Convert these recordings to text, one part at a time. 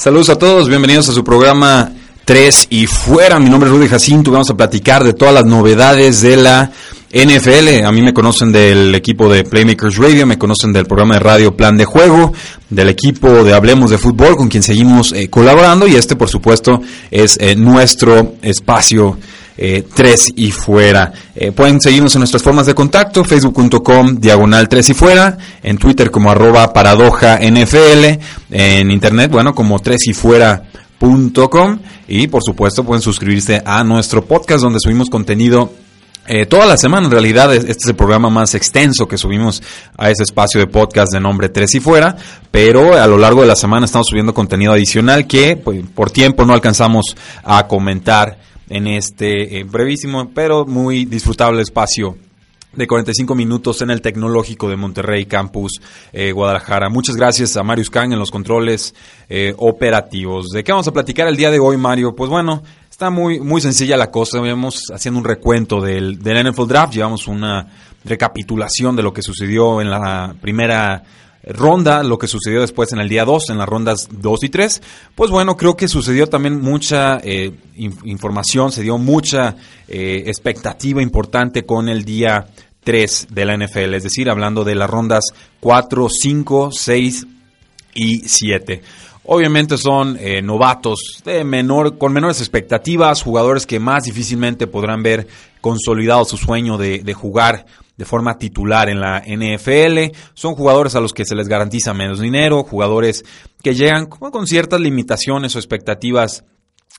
Saludos a todos, bienvenidos a su programa 3 y fuera. Mi nombre es Rudy Jacinto, vamos a platicar de todas las novedades de la NFL. A mí me conocen del equipo de Playmakers Radio, me conocen del programa de radio Plan de Juego, del equipo de Hablemos de Fútbol con quien seguimos eh, colaborando y este por supuesto es eh, nuestro espacio eh, 3 y fuera. Eh, pueden seguirnos en nuestras formas de contacto, facebook.com diagonal 3 y fuera, en Twitter como arroba paradoja NFL, en internet, bueno, como 3 y y por supuesto pueden suscribirse a nuestro podcast donde subimos contenido eh, toda la semana, en realidad, este es el programa más extenso que subimos a ese espacio de podcast de nombre Tres y Fuera, pero a lo largo de la semana estamos subiendo contenido adicional que pues, por tiempo no alcanzamos a comentar en este eh, brevísimo pero muy disfrutable espacio de 45 minutos en el Tecnológico de Monterrey Campus eh, Guadalajara. Muchas gracias a Marius Kang en los controles eh, operativos. ¿De qué vamos a platicar el día de hoy, Mario? Pues bueno, está muy, muy sencilla la cosa. Vamos haciendo un recuento del, del NFL Draft. Llevamos una recapitulación de lo que sucedió en la primera ronda, lo que sucedió después en el día 2, en las rondas 2 y 3, pues bueno, creo que sucedió también mucha eh, información, se dio mucha eh, expectativa importante con el día 3 de la NFL, es decir, hablando de las rondas 4, 5, 6 y 7. Obviamente son eh, novatos de menor, con menores expectativas, jugadores que más difícilmente podrán ver consolidado su sueño de, de jugar de forma titular en la NFL. Son jugadores a los que se les garantiza menos dinero, jugadores que llegan con ciertas limitaciones o expectativas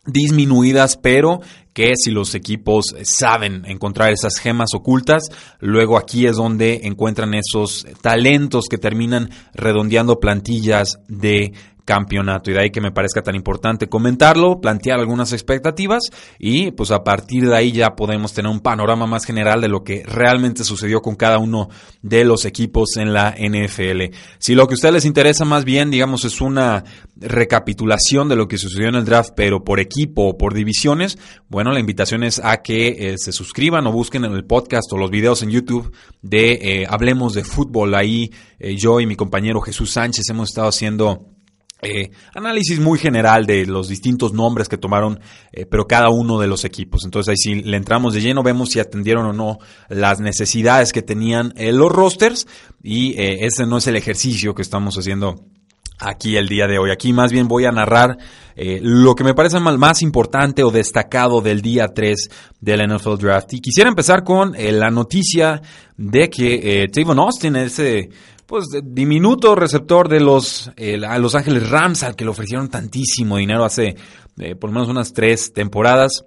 disminuidas, pero que si los equipos saben encontrar esas gemas ocultas, luego aquí es donde encuentran esos talentos que terminan redondeando plantillas de campeonato y de ahí que me parezca tan importante comentarlo, plantear algunas expectativas y pues a partir de ahí ya podemos tener un panorama más general de lo que realmente sucedió con cada uno de los equipos en la NFL. Si lo que a ustedes les interesa más bien, digamos, es una recapitulación de lo que sucedió en el draft, pero por equipo o por divisiones, bueno, la invitación es a que eh, se suscriban o busquen en el podcast o los videos en YouTube de eh, Hablemos de Fútbol. Ahí eh, yo y mi compañero Jesús Sánchez hemos estado haciendo eh, análisis muy general de los distintos nombres que tomaron, eh, pero cada uno de los equipos. Entonces ahí si le entramos de lleno, vemos si atendieron o no las necesidades que tenían eh, los rosters y ese no es el ejercicio que estamos haciendo aquí el día de hoy. Aquí más bien voy a narrar lo que me parece más importante o destacado del día 3 del NFL Draft. Y quisiera empezar con la noticia de que Tavon Austin, ese pues diminuto receptor de los a Los Ángeles Rams al que le ofrecieron tantísimo dinero hace eh, por lo menos unas tres temporadas.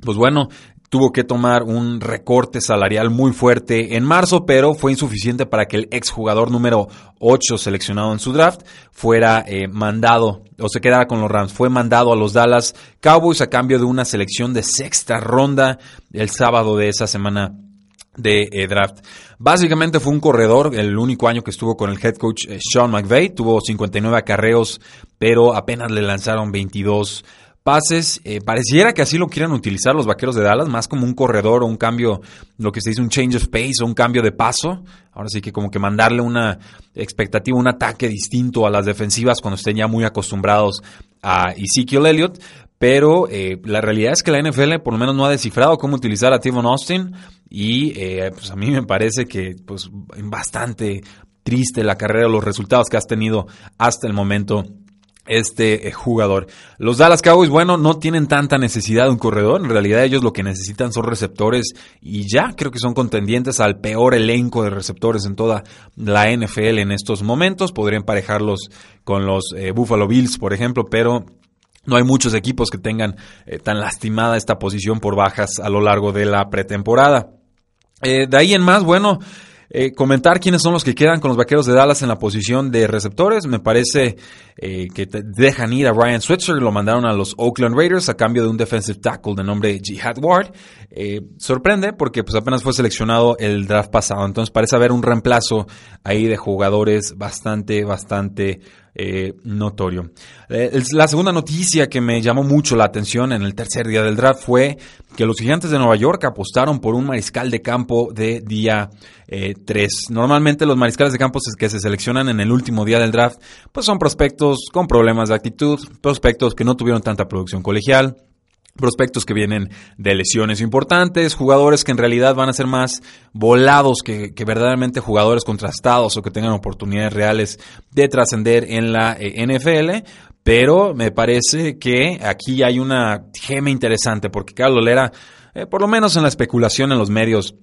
Pues bueno, tuvo que tomar un recorte salarial muy fuerte en marzo, pero fue insuficiente para que el exjugador número 8 seleccionado en su draft fuera eh, mandado o se quedara con los Rams. Fue mandado a los Dallas Cowboys a cambio de una selección de sexta ronda el sábado de esa semana de eh, draft. Básicamente fue un corredor, el único año que estuvo con el head coach eh, Sean McVay, tuvo 59 acarreos, pero apenas le lanzaron 22 pases. Eh, pareciera que así lo quieran utilizar los vaqueros de Dallas, más como un corredor o un cambio, lo que se dice un change of pace o un cambio de paso. Ahora sí que como que mandarle una expectativa, un ataque distinto a las defensivas cuando estén ya muy acostumbrados a Ezekiel Elliott. Pero la realidad es que la NFL por lo menos no ha descifrado cómo utilizar a Tivon Austin y eh, pues a mí me parece que pues bastante triste la carrera, los resultados que has tenido hasta el momento este eh, jugador. Los Dallas Cowboys, bueno, no tienen tanta necesidad de un corredor. En realidad ellos lo que necesitan son receptores y ya creo que son contendientes al peor elenco de receptores en toda la NFL en estos momentos. Podrían emparejarlos con los eh, Buffalo Bills, por ejemplo, pero no hay muchos equipos que tengan eh, tan lastimada esta posición por bajas a lo largo de la pretemporada. Eh, de ahí en más, bueno, eh, comentar quiénes son los que quedan con los vaqueros de Dallas en la posición de receptores. Me parece que dejan ir a Ryan Switzer, lo mandaron a los Oakland Raiders a cambio de un defensive tackle de nombre Jihad Ward. Sorprende porque pues apenas fue seleccionado el draft pasado, entonces parece haber un reemplazo ahí de jugadores bastante, bastante eh, notorio. Eh, la segunda noticia que me llamó mucho la atención en el tercer día del draft fue que los gigantes de Nueva York apostaron por un mariscal de campo de día 3. Eh, Normalmente los mariscales de campo que se seleccionan en el último día del draft pues son prospectos con problemas de actitud, prospectos que no tuvieron tanta producción colegial, prospectos que vienen de lesiones importantes, jugadores que en realidad van a ser más volados que, verdaderamente jugadores contrastados o que tengan oportunidades reales de trascender en la eh, NFL. Pero me parece que aquí hay una gema interesante porque Carlos Lera, eh, por lo menos en la especulación en los medios,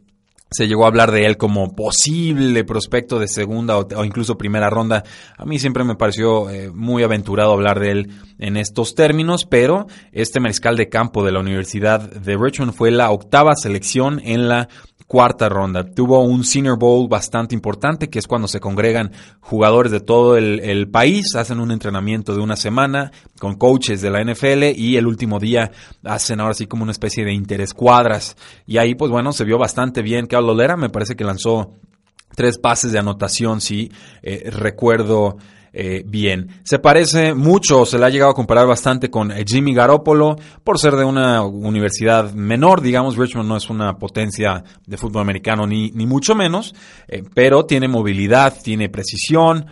se llegó a hablar de él como posible prospecto de segunda o, incluso primera ronda. A mí siempre me pareció eh, muy aventurado hablar de él en estos términos, pero este mariscal de campo de la Universidad de Richmond fue la octava selección en la cuarta ronda. Tuvo un Senior Bowl bastante importante, que es cuando se congregan jugadores de todo el, país, hacen un entrenamiento de una semana con coaches de la NFL y el último día hacen ahora sí como una especie de interescuadras. Y ahí, pues bueno, se vio bastante bien. Carlos Lera me parece que lanzó tres pases de anotación, si eh, recuerdo eh, bien. Se parece mucho, se le ha llegado a comparar bastante con eh, Jimmy Garoppolo por ser de una universidad menor, digamos, Richmond no es una potencia de fútbol americano ni, ni mucho menos, pero tiene movilidad, tiene precisión,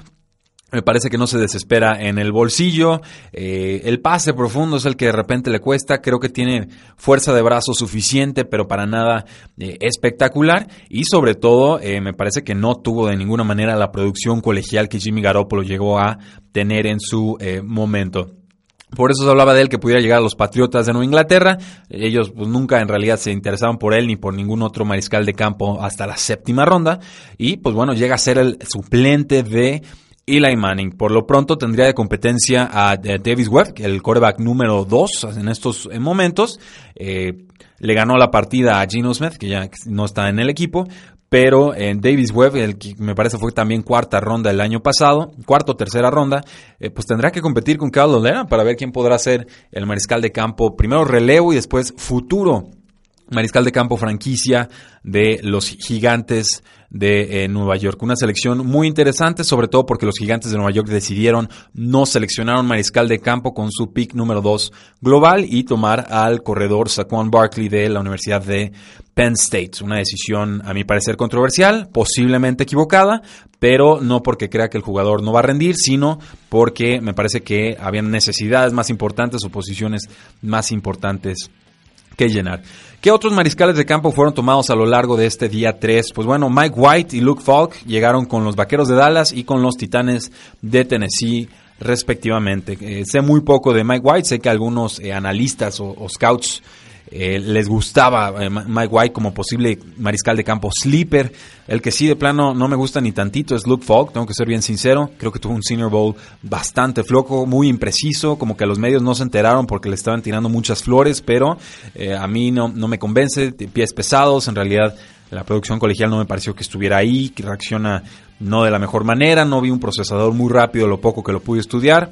me parece que no se desespera en el bolsillo. Eh, el pase profundo es el que de repente le cuesta. Creo que tiene fuerza de brazo suficiente, pero para nada eh, espectacular. Y sobre todo, eh, me parece que no tuvo de ninguna manera la producción colegial que Jimmy Garoppolo llegó a tener en su momento. Por eso se hablaba de él que pudiera llegar a los Patriotas de Nueva Inglaterra. Ellos pues, nunca en realidad se interesaban por él ni por ningún otro mariscal de campo hasta la séptima ronda. Y pues bueno, llega a ser el suplente de Eli Manning. Por lo pronto tendría de competencia a Davis Webb, el quarterback número 2 en estos momentos. Eh, le ganó la partida a Gino Smith, que ya no está en el equipo. Pero en Davis Webb, el que me parece fue también cuarta ronda el año pasado, cuarta o tercera ronda, eh, pues tendrá que competir con Carlos Lera para ver quién podrá ser el mariscal de campo, primero relevo y después futuro mariscal de campo franquicia de los gigantes de eh, Nueva York. Una selección muy interesante, sobre todo porque los gigantes de Nueva York decidieron no seleccionar un mariscal de campo con su pick número 2 global y tomar al corredor Saquon Barkley de la Universidad de Penn State. Una decisión, a mi parecer, controversial, posiblemente equivocada, pero no porque crea que el jugador no va a rendir, sino porque me parece que habían necesidades más importantes o posiciones más importantes que llenar. ¿Qué otros mariscales de campo fueron tomados a lo largo de este día 3? Pues bueno, Mike White y Luke Falk llegaron con los Vaqueros de Dallas y con los Titanes de Tennessee respectivamente. Eh, sé muy poco de Mike White, sé que algunos eh, analistas o, scouts eh, les gustaba Mike White como posible mariscal de campo sleeper. El que sí de plano no me gusta ni tantito es Luke Falk, tengo que ser bien sincero. Creo que tuvo un Senior Bowl bastante flojo, muy impreciso, como que los medios no se enteraron porque le estaban tirando muchas flores, pero eh, a mí no, no me convence. Pies pesados, en realidad la producción colegial no me pareció que estuviera ahí, que reacciona no de la mejor manera, no vi un procesador muy rápido, lo poco que lo pude estudiar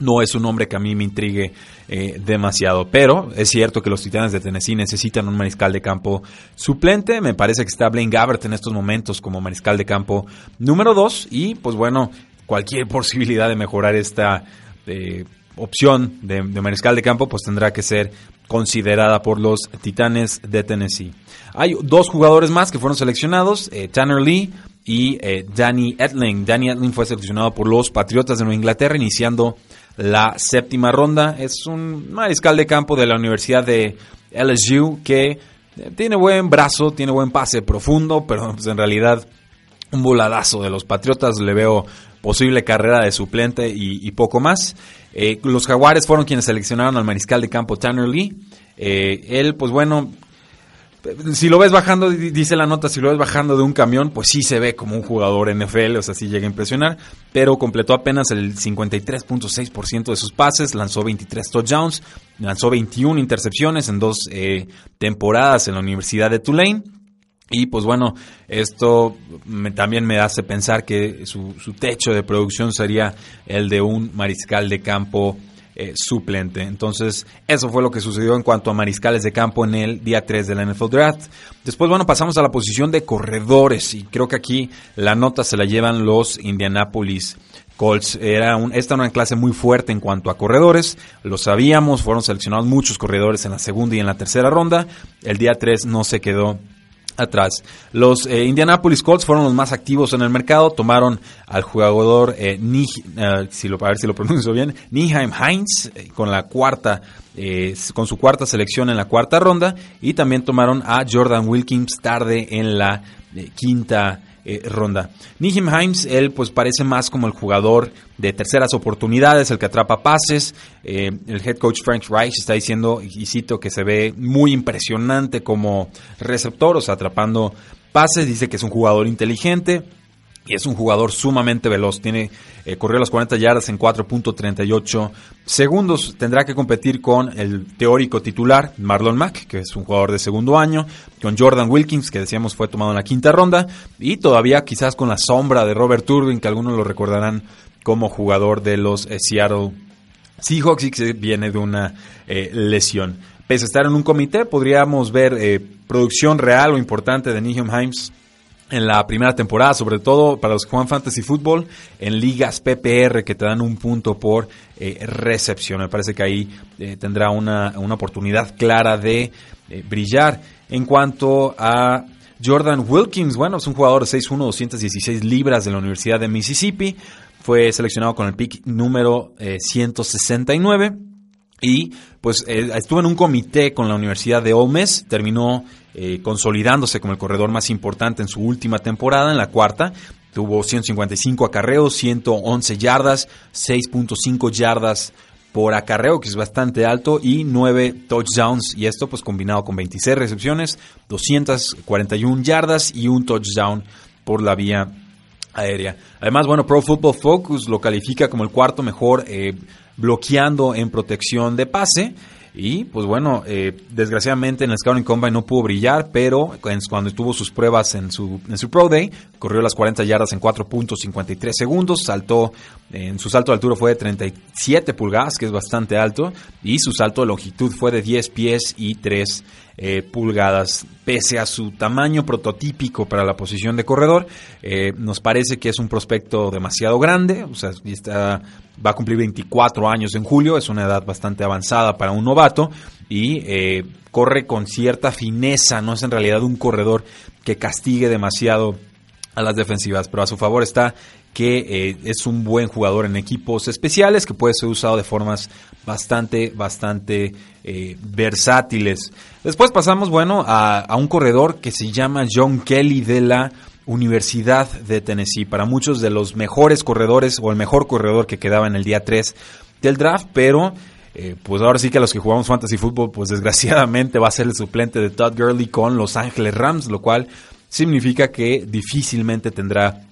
no es un nombre que a mí me intrigue eh, demasiado. Pero es cierto que los Titanes de Tennessee necesitan un mariscal de campo suplente. Me parece que está Blaine Gabbert en estos momentos como mariscal de campo número 2. Y pues bueno, cualquier posibilidad de mejorar esta eh, opción de, mariscal de campo pues tendrá que ser considerada por los Titanes de Tennessee. Hay dos jugadores más que fueron seleccionados, eh, Tanner Lee y Danny Etling. Danny Etling fue seleccionado por los Patriotas de Nueva Inglaterra iniciando la séptima ronda. Es un mariscal de campo de la Universidad de LSU que tiene buen brazo, tiene buen pase profundo, pero pues, en realidad un voladazo de los Patriotas. Le veo posible carrera de suplente y, poco más. Eh, los Jaguares fueron quienes seleccionaron al mariscal de campo Tanner Lee. Eh, él, pues bueno, si lo ves bajando, dice la nota, si lo ves bajando de un camión, pues sí se ve como un jugador NFL, o sea, sí llega a impresionar, pero completó apenas el 53.6% de sus pases, lanzó 23 touchdowns, lanzó 21 intercepciones en dos eh, temporadas en la Universidad de Tulane. Y pues bueno, esto también me hace pensar que su, su techo de producción sería el de un mariscal de campo eh, suplente. Entonces, eso fue lo que sucedió en cuanto a mariscales de campo en el día 3 de la NFL Draft. Después, bueno, pasamos a la posición de corredores y creo que aquí la nota se la llevan los Indianapolis Colts. Era esta era una clase muy fuerte en cuanto a corredores, lo sabíamos, fueron seleccionados muchos corredores en la segunda y en la tercera ronda. El día 3 no se quedó atrás. Los eh, Indianapolis Colts fueron los más activos en el mercado. Tomaron al jugador, eh, eh, si lo, a ver si lo pronuncio bien, Niheim Heinz, con la cuarta, con su cuarta selección en la cuarta ronda. Y también tomaron a Jordan Wilkins tarde en la quinta eh, ronda. Nihim Himes, él pues parece más como el jugador de terceras oportunidades, el que atrapa pases. Eh, el head coach Frank Reich está diciendo, y cito, que se ve muy impresionante como receptor, o sea, atrapando pases. Dice que es un jugador inteligente y es un jugador sumamente veloz. Tiene eh, corrió las 40 yardas en 4.38 segundos. Tendrá que competir con el teórico titular Marlon Mack, que es un jugador de segundo año, con Jordan Wilkins, que decíamos fue tomado en la quinta ronda, y todavía quizás con la sombra de Robert Turbin, que algunos lo recordarán como jugador de los eh, Seattle Seahawks y que viene de una eh, lesión. Pese a estar en un comité, podríamos ver producción real o importante de Niham Himes en la primera temporada, sobre todo para los que juegan Fantasy Football, en ligas PPR que te dan un punto por eh, recepción. Me parece que ahí eh, tendrá una, oportunidad clara de eh, brillar. En cuanto a Jordan Wilkins, bueno, es un jugador de 6'1, 216 libras de la Universidad de Mississippi. Fue seleccionado con el pick número 169. Y pues estuvo en un comité con la Universidad de Ole terminó eh, consolidándose como el corredor más importante en su última temporada, en la cuarta. Tuvo 155 acarreos, 111 yardas, 6.5 yardas por acarreo, que es bastante alto, y 9 touchdowns, y esto pues combinado con 26 recepciones, 241 yardas y un touchdown por la vía aérea. Además, bueno, Pro Football Focus lo califica como el cuarto mejor eh, bloqueando en protección de pase. Y pues bueno, eh, desgraciadamente en el Scouting Combine no pudo brillar, pero cuando tuvo sus pruebas en su, en su Pro Day, corrió las 40 yardas en 4.53 segundos, saltó, en su salto de altura fue de 37 pulgadas, que es bastante alto, y su salto de longitud fue de 10 pies y 3 eh, pulgadas. Pese a su tamaño prototípico para la posición de corredor, eh, nos parece que es un prospecto demasiado grande, o sea, va a cumplir 24 años en julio, es una edad bastante avanzada para un novato y eh, corre con cierta fineza, no es en realidad un corredor que castigue demasiado a las defensivas, pero a su favor está que es un buen jugador en equipos especiales, que puede ser usado de formas bastante, bastante eh, versátiles. Después pasamos, bueno, a, un corredor que se llama John Kelly de la Universidad de Tennessee. Para muchos de los mejores corredores o el mejor corredor que quedaba en el día 3 del draft, pero eh, pues ahora sí que a los que jugamos fantasy fútbol, pues desgraciadamente va a ser el suplente de Todd Gurley con Los Ángeles Rams, lo cual significa que difícilmente tendrá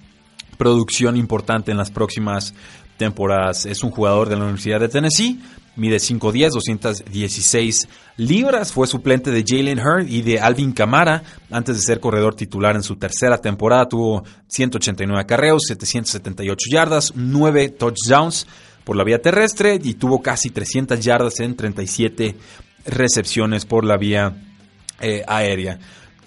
producción importante en las próximas temporadas. Es un jugador de la Universidad de Tennessee, mide 5'10, 216 libras, fue suplente de Jalen Hurd y de Alvin Kamara antes de ser corredor titular en su tercera temporada. Tuvo 189 carreos, 778 yardas, 9 touchdowns por la vía terrestre y tuvo casi 300 yardas en 37 recepciones por la vía eh, aérea.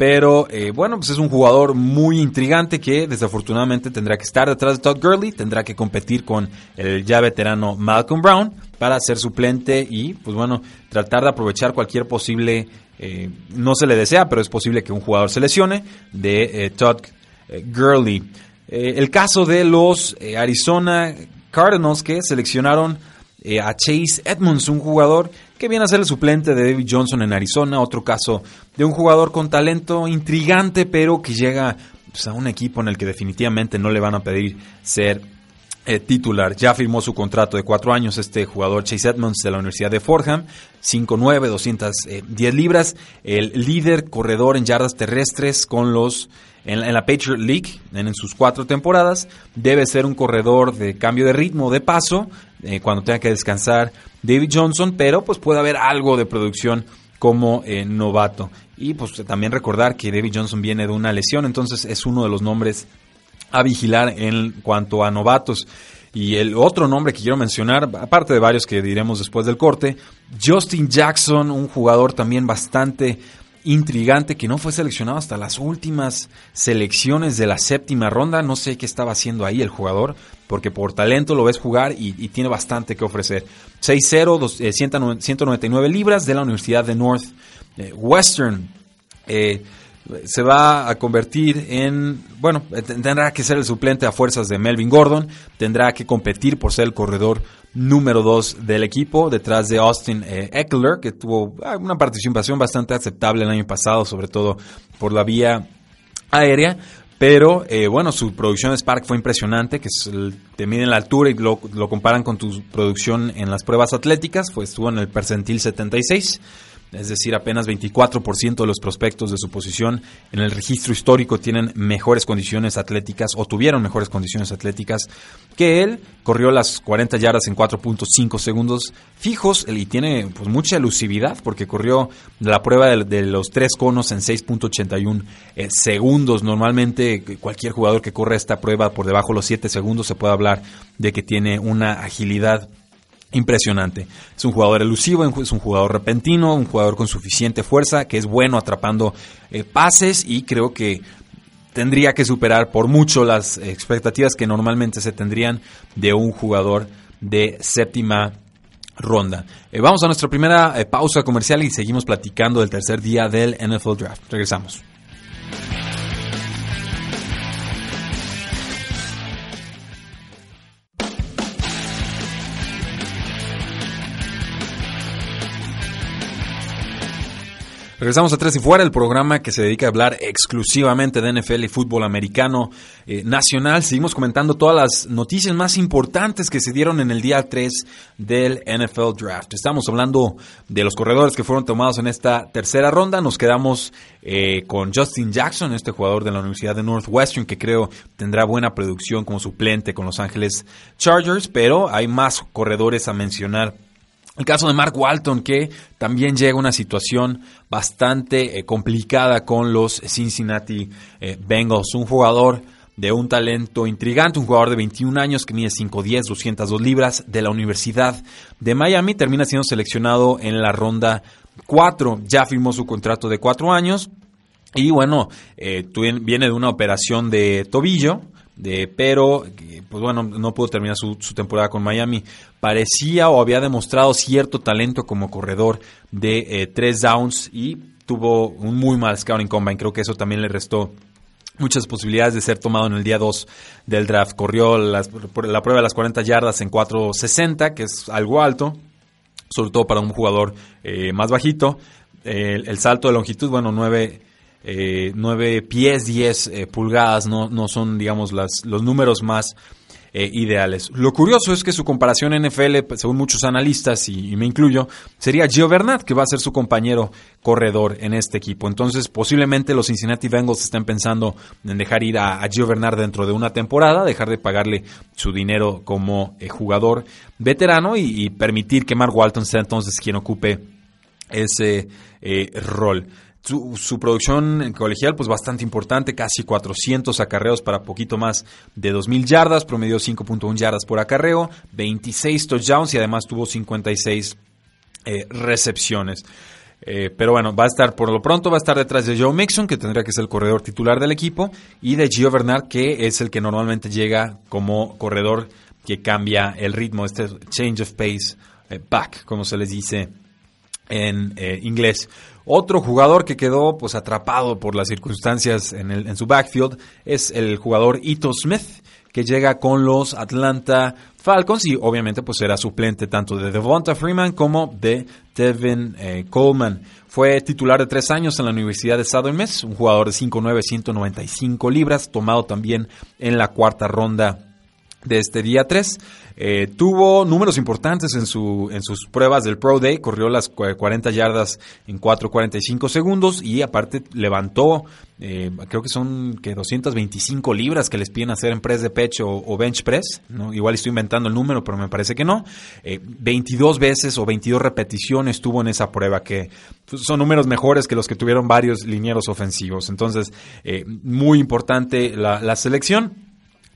Pero eh, bueno, pues es un jugador muy intrigante que desafortunadamente tendrá que estar detrás de Todd Gurley, tendrá que competir con el ya veterano Malcolm Brown para ser suplente y pues bueno, tratar de aprovechar cualquier posible, eh, no se le desea, pero es posible que un jugador se lesione, de eh, Todd Gurley. el caso de los Arizona Cardinals que seleccionaron a Chase Edmonds, un jugador que viene a ser el suplente de David Johnson en Arizona, otro caso de un jugador con talento intrigante, pero que llega pues, a un equipo en el que definitivamente no le van a pedir ser eh, titular. Ya firmó su contrato de cuatro años este jugador Chase Edmonds de la Universidad de Fordham, 5'9", 210 libras, el líder corredor en yardas terrestres con los en la, Patriot League en, sus cuatro temporadas. Debe ser un corredor de cambio de ritmo, de paso, eh, cuando tenga que descansar David Johnson, pero pues puede haber algo de producción como eh, novato. Y pues también recordar que David Johnson viene de una lesión, entonces es uno de los nombres a vigilar en cuanto a novatos. Y el otro nombre que quiero mencionar, aparte de varios que diremos después del corte, Justin Jackson, un jugador también bastante intrigante que no fue seleccionado hasta las últimas selecciones de la séptima ronda. No sé qué estaba haciendo ahí el jugador, porque por talento lo ves jugar y, tiene bastante que ofrecer. 6-0, 199 eh, libras de la Universidad de Northwestern. Eh, se va a convertir en, bueno, tendrá que ser el suplente a fuerzas de Melvin Gordon, tendrá que competir por ser el corredor número 2 del equipo, detrás de Austin eh, Eckler, que tuvo ah, una participación bastante aceptable el año pasado, sobre todo por la vía aérea. Pero eh, bueno, su producción de Spark fue impresionante, que te miden la altura y lo, lo, comparan con tu producción en las pruebas atléticas, pues estuvo en el percentil 76 es decir, apenas 24% de los prospectos de su posición en el registro histórico tienen mejores condiciones atléticas o tuvieron mejores condiciones atléticas que él. Corrió las 40 yardas en 4.5 segundos fijos y tiene pues, mucha elusividad porque corrió la prueba de, los tres conos en 6.81 eh, segundos. Normalmente cualquier jugador que corre esta prueba por debajo de los 7 segundos se puede hablar de que tiene una agilidad impresionante. Es un jugador elusivo, es un jugador repentino, un jugador con suficiente fuerza, que es bueno atrapando eh, pases y creo que tendría que superar por mucho las expectativas que normalmente se tendrían de un jugador de séptima ronda. Eh, vamos a nuestra primera eh, pausa comercial y seguimos platicando del tercer día del NFL Draft. Regresamos. Regresamos a Tres y Fuera, el programa que se dedica a hablar exclusivamente de NFL y fútbol americano eh, nacional. Seguimos comentando todas las noticias más importantes que se dieron en el día 3 del NFL Draft. Estamos hablando de los corredores que fueron tomados en esta tercera ronda. Nos quedamos eh, con Justin Jackson, este jugador de la Universidad de Northwestern, que creo tendrá buena producción como suplente con Los Ángeles Chargers, pero hay más corredores a mencionar el caso de Mark Walton, que también llega a una situación bastante eh, complicada con los Cincinnati eh, Bengals. Un jugador de un talento intrigante, un jugador de 21 años que mide 5'10, 202 libras, de la Universidad de Miami. Termina siendo seleccionado en la ronda 4. Ya firmó su contrato de 4 años. Y bueno, eh, viene de una operación de tobillo de, pero pues bueno, no pudo terminar su, temporada con Miami. Parecía o había demostrado cierto talento como corredor de eh, tres downs y tuvo un muy mal scouting combine. Creo que eso también le restó muchas posibilidades de ser tomado en el día 2 del draft. Corrió la prueba de las 40 yardas en 4.60, que es algo alto, sobre todo para un jugador eh, más bajito. el salto de longitud, bueno, 9 eh, 9 pies 10 eh, pulgadas no, no son, digamos, las, los números más eh, ideales. Lo curioso es que su comparación NFL, según muchos analistas, y, me incluyo, sería Gio Bernat, que va a ser su compañero corredor en este equipo. Entonces, posiblemente los Cincinnati Bengals estén pensando en dejar ir a, Gio Bernat dentro de una temporada, dejar de pagarle su dinero como eh, jugador veterano y, permitir que Mark Walton sea entonces quien ocupe ese rol. Su, producción colegial, pues bastante importante, casi 400 acarreos para poquito más de 2.000 yardas, promedió 5.1 yardas por acarreo, 26 touchdowns y además tuvo 56 eh, recepciones. Eh, pero bueno, va a estar por lo pronto, va a estar detrás de Joe Mixon, que tendría que ser el corredor titular del equipo, y de Gio Bernard, que es el que normalmente llega como corredor que cambia el ritmo, este change of pace eh, back, como se les dice en inglés. Otro jugador que quedó pues atrapado por las circunstancias en, el, en su backfield es el jugador Ito Smith, que llega con los Atlanta Falcons y obviamente pues será suplente tanto de Devonta Freeman como de Devin eh, Coleman. Fue titular de tres años en la Universidad de Southern Miss, un jugador de 5'9", 195 libras, tomado también en la cuarta ronda de este día 3. Eh, tuvo números importantes en, su, en sus pruebas del Pro Day, corrió las 40 yardas en 4.45 segundos y aparte levantó, eh, creo que son que 225 libras que les piden hacer en press de pecho o, bench press, ¿no? igual estoy inventando el número, pero me parece que no. 22 eh, veces o 22 repeticiones tuvo en esa prueba, que pues, son números mejores que los que tuvieron varios linieros ofensivos. Entonces, muy importante la, la selección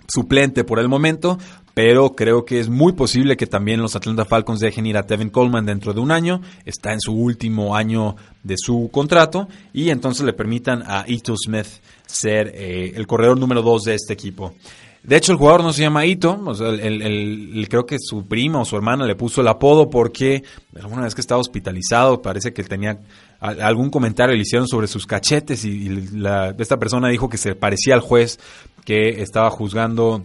suplente por el momento, pero creo que es muy posible que también los Atlanta Falcons dejen ir a Tevin Coleman dentro de un año, está en su último año de su contrato y entonces le permitan a Ito Smith ser eh, el corredor número 2 de este equipo. De hecho, el jugador no se llama Ito, creo que su prima o su hermana le puso el apodo porque alguna vez que estaba hospitalizado parece que tenía algún comentario le hicieron sobre sus cachetes y, esta persona dijo que se parecía al juez que estaba juzgando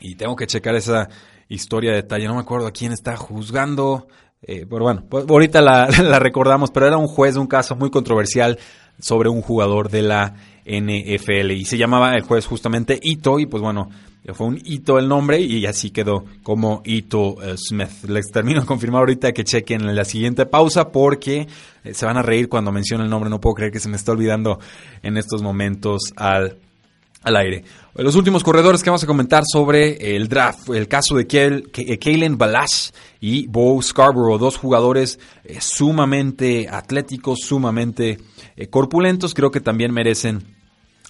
y tengo que checar esa historia de detalle, no me acuerdo a quién está juzgando, eh, pero bueno, pues ahorita la, recordamos, pero era un juez de un caso muy controversial sobre un jugador de la NFL y se llamaba el juez justamente Ito y pues bueno, fue un Ito el nombre y así quedó como Ito eh, Smith. Les termino de confirmar ahorita que chequen la siguiente pausa porque eh, se van a reír cuando menciono el nombre. No puedo creer que se me está olvidando en estos momentos al, al aire. Los últimos corredores que vamos a comentar sobre el draft, el caso de Kalen Balash y Bo Scarborough, dos jugadores eh, sumamente atléticos, sumamente corpulentos, creo que también merecen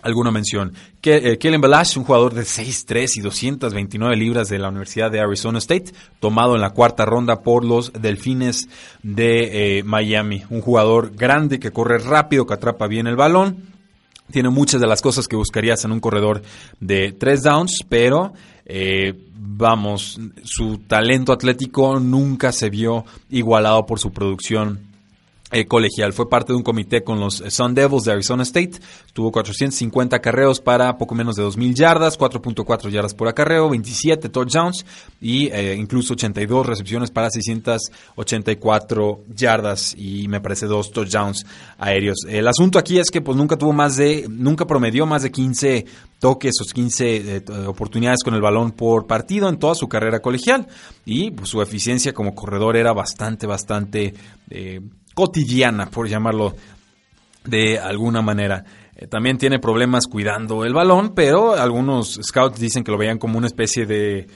alguna mención. Que, eh, Kellen Balash, un jugador de 6'3 y 229 libras de la Universidad de Arizona State, tomado en la cuarta ronda por los Delfines de eh, Miami. Un jugador grande que corre rápido, que atrapa bien el balón. Tiene muchas de las cosas que buscarías en un corredor de tres downs, pero eh, vamos, su talento atlético nunca se vio igualado por su producción eh, colegial. Fue parte de un comité con los Sun Devils de Arizona State. Tuvo 450 carreos para poco menos de 2.000 yardas, 4.4 yardas por acarreo, 27 touchdowns y eh, incluso 82 recepciones para 684 yardas y me parece dos touchdowns aéreos. El asunto aquí es que pues nunca tuvo más de, nunca promedió más de 15 toques o 15 eh, oportunidades con el balón por partido en toda su carrera colegial y pues, su eficiencia como corredor era bastante, bastante cotidiana, por llamarlo de alguna manera. Eh, también tiene problemas cuidando el balón, pero algunos scouts dicen que lo veían como una especie de...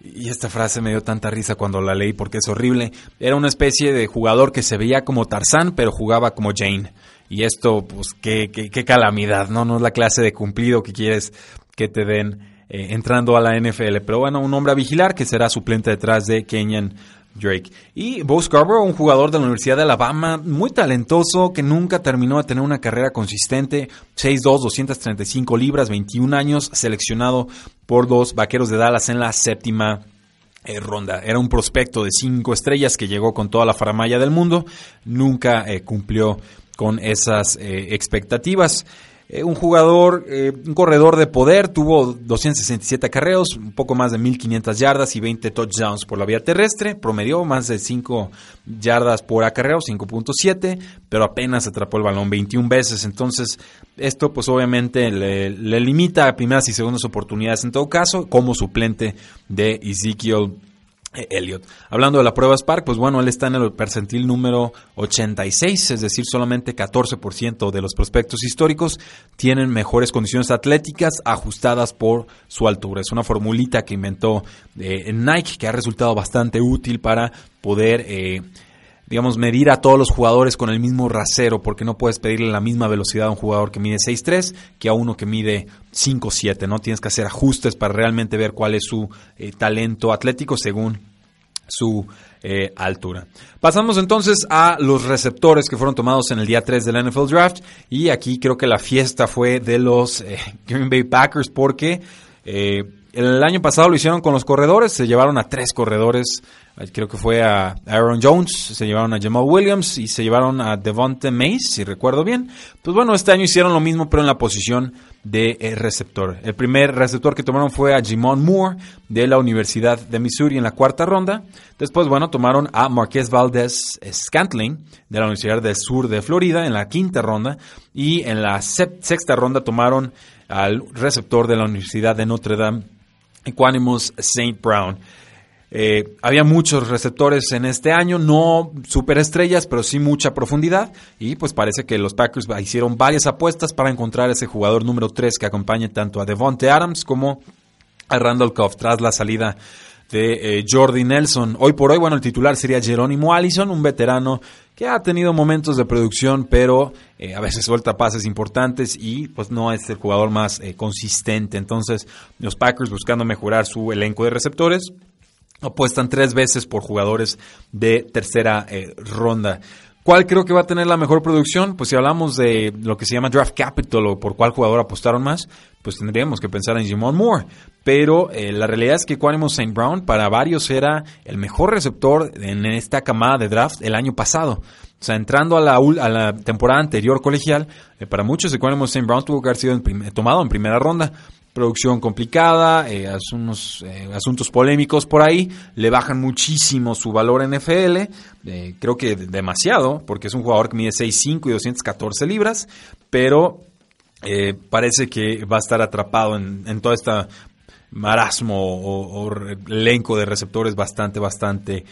Y esta frase me dio tanta risa cuando la leí porque es horrible. Era una especie de jugador que se veía como Tarzán, pero jugaba como Jane. Y esto, pues, qué, qué, calamidad, ¿no? No es la clase de cumplido que quieres que te den eh, entrando a la NFL. Pero bueno, un hombre a vigilar que será suplente detrás de Kenyan Drake. Y Bo Scarborough, un jugador de la Universidad de Alabama, muy talentoso, que nunca terminó de tener una carrera consistente. 6'2, 235 libras, 21 años, seleccionado por los Vaqueros de Dallas en la séptima eh, ronda. Era un prospecto de 5 estrellas que llegó con toda la faramaya del mundo. Nunca eh, cumplió con esas eh, expectativas. Eh, un jugador, eh, un corredor de poder, tuvo 267 acarreos, un poco más de 1500 yardas y 20 touchdowns por la vía terrestre, promedió más de 5 yardas por acarreo, 5.7, pero apenas atrapó el balón 21 veces, entonces esto pues obviamente le, le limita a primeras y segundas oportunidades en todo caso, como suplente de Ezekiel Elliot. Hablando de la prueba Spark, pues bueno, él está en el percentil número 86, es decir, solamente 14% de los prospectos históricos tienen mejores condiciones atléticas ajustadas por su altura. Es una formulita que inventó eh, Nike que ha resultado bastante útil para poder... Eh, digamos, medir a todos los jugadores con el mismo rasero, porque no puedes pedirle la misma velocidad a un jugador que mide 6'3 que a uno que mide 5'7, ¿no? Tienes que hacer ajustes para realmente ver cuál es su eh, talento atlético según su eh, altura. Pasamos entonces a los receptores que fueron tomados en el día 3 del NFL Draft y aquí creo que la fiesta fue de los eh, Green Bay Packers porque el año pasado lo hicieron con los corredores, se llevaron a tres corredores creo que fue a Aaron Jones, se llevaron a Jamal Williams y se llevaron a Devonte Mays, si recuerdo bien. Pues bueno, este año hicieron lo mismo, pero en la posición de eh, receptor. El primer receptor que tomaron fue a Jimon Moore de la Universidad de Missouri en la cuarta ronda. Después, bueno, tomaron a Marquez Valdez Scantling de la Universidad del Sur de Florida en la quinta ronda. Y en la sexta ronda tomaron al receptor de la Universidad de Notre Dame Equanimus St. Brown. Eh, había muchos receptores en este año, no superestrellas, pero sí mucha profundidad. Y pues parece que los Packers hicieron varias apuestas para encontrar ese jugador número 3 que acompañe tanto a Devonte Adams como a Randall Cobb tras la salida de eh, Jordi Nelson. Hoy por hoy, bueno, el titular sería Jerónimo Allison, un veterano que ha tenido momentos de producción, pero eh, a veces suelta pases importantes y pues no es el jugador más consistente. Entonces, los Packers buscando mejorar su elenco de receptores apuestan tres veces por jugadores de tercera eh, ronda. ¿Cuál creo que va a tener la mejor producción? Pues si hablamos de lo que se llama draft capital o por cuál jugador apostaron más, pues tendríamos que pensar en Jimon Moore. Pero eh, la realidad es que Quanimo St. Brown para varios era el mejor receptor en esta camada de draft el año pasado. O sea, entrando a la, a la temporada anterior colegial, eh, para muchos Quanimo St. Brown tuvo que haber sido tomado en primera ronda producción complicada, eh, eh, asuntos polémicos por ahí, le bajan muchísimo su valor NFL, eh, creo que demasiado, porque es un jugador que mide 6'5 y 214 libras, pero eh, parece que va a estar atrapado en, en toda esta marasmo o, elenco de receptores bastante, bastante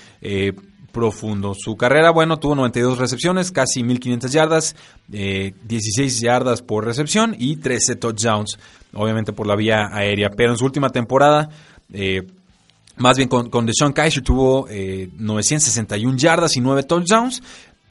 profundo. Su carrera, bueno, tuvo 92 recepciones, casi 1500 yardas, 16 yardas por recepción y 13 touchdowns obviamente por la vía aérea. Pero en su última temporada, eh, más bien con, con Deshaun Kaiser tuvo 961 eh, yardas y 9 touchdowns,